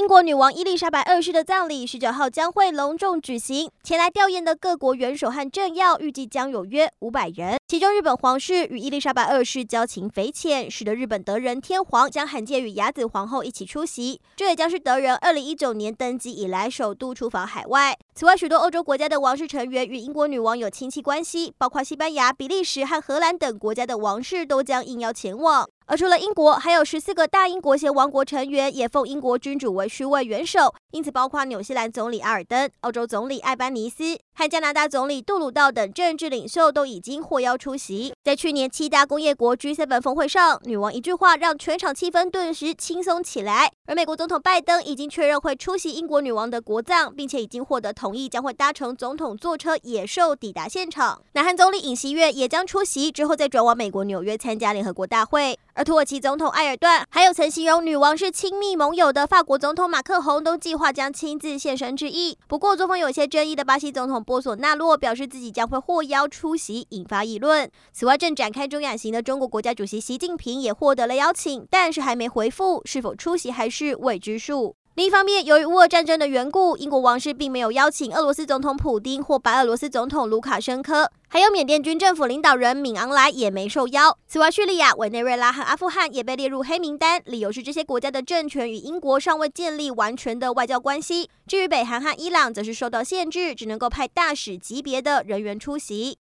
英国女王伊丽莎白二世的葬礼十九号将会隆重举行，前来吊唁的各国元首和政要预计将有约五百人。其中，日本皇室与伊丽莎白二世交情匪浅，使得日本德仁天皇将罕见与雅子皇后一起出席。这也将是德仁二零一九年登基以来首度出访海外。此外，许多欧洲国家的王室成员与英国女王有亲戚关系，包括西班牙、比利时和荷兰等国家的王室都将应邀前往。而除了英国，还有十四个大英国协王国成员也奉英国君主为虚位元首，因此包括纽西兰总理阿尔登、澳洲总理艾班尼斯和加拿大总理杜鲁道等政治领袖都已经获邀出席。在去年七大工业国 G7 峰会上，女王一句话让全场气氛顿时轻松起来。而美国总统拜登已经确认会出席英国女王的国葬，并且已经获得同意，将会搭乘总统座车野兽抵达现场。南韩总理尹锡悦也将出席，之后再转往美国纽约参加联合国大会。而土耳其总统埃尔段，还有曾形容女王是亲密盟友的法国总统马克宏，都计划将亲自现身致意。不过，作风有些争议的巴西总统波索纳洛表示自己将会获邀出席，引发议论。此外，正展开中亚行的中国国家主席习近平也获得了邀请，但是还没回复，是否出席还是未知数。另一方面，由于乌俄战争的缘故，英国王室并没有邀请俄罗斯总统普丁或白俄罗斯总统卢卡申科，还有缅甸军政府领导人敏昂莱也没受邀。此外，叙利亚、委内瑞拉和阿富汗也被列入黑名单，理由是这些国家的政权与英国尚未建立完全的外交关系。至于北韩和伊朗，则是受到限制，只能够派大使级别的人员出席。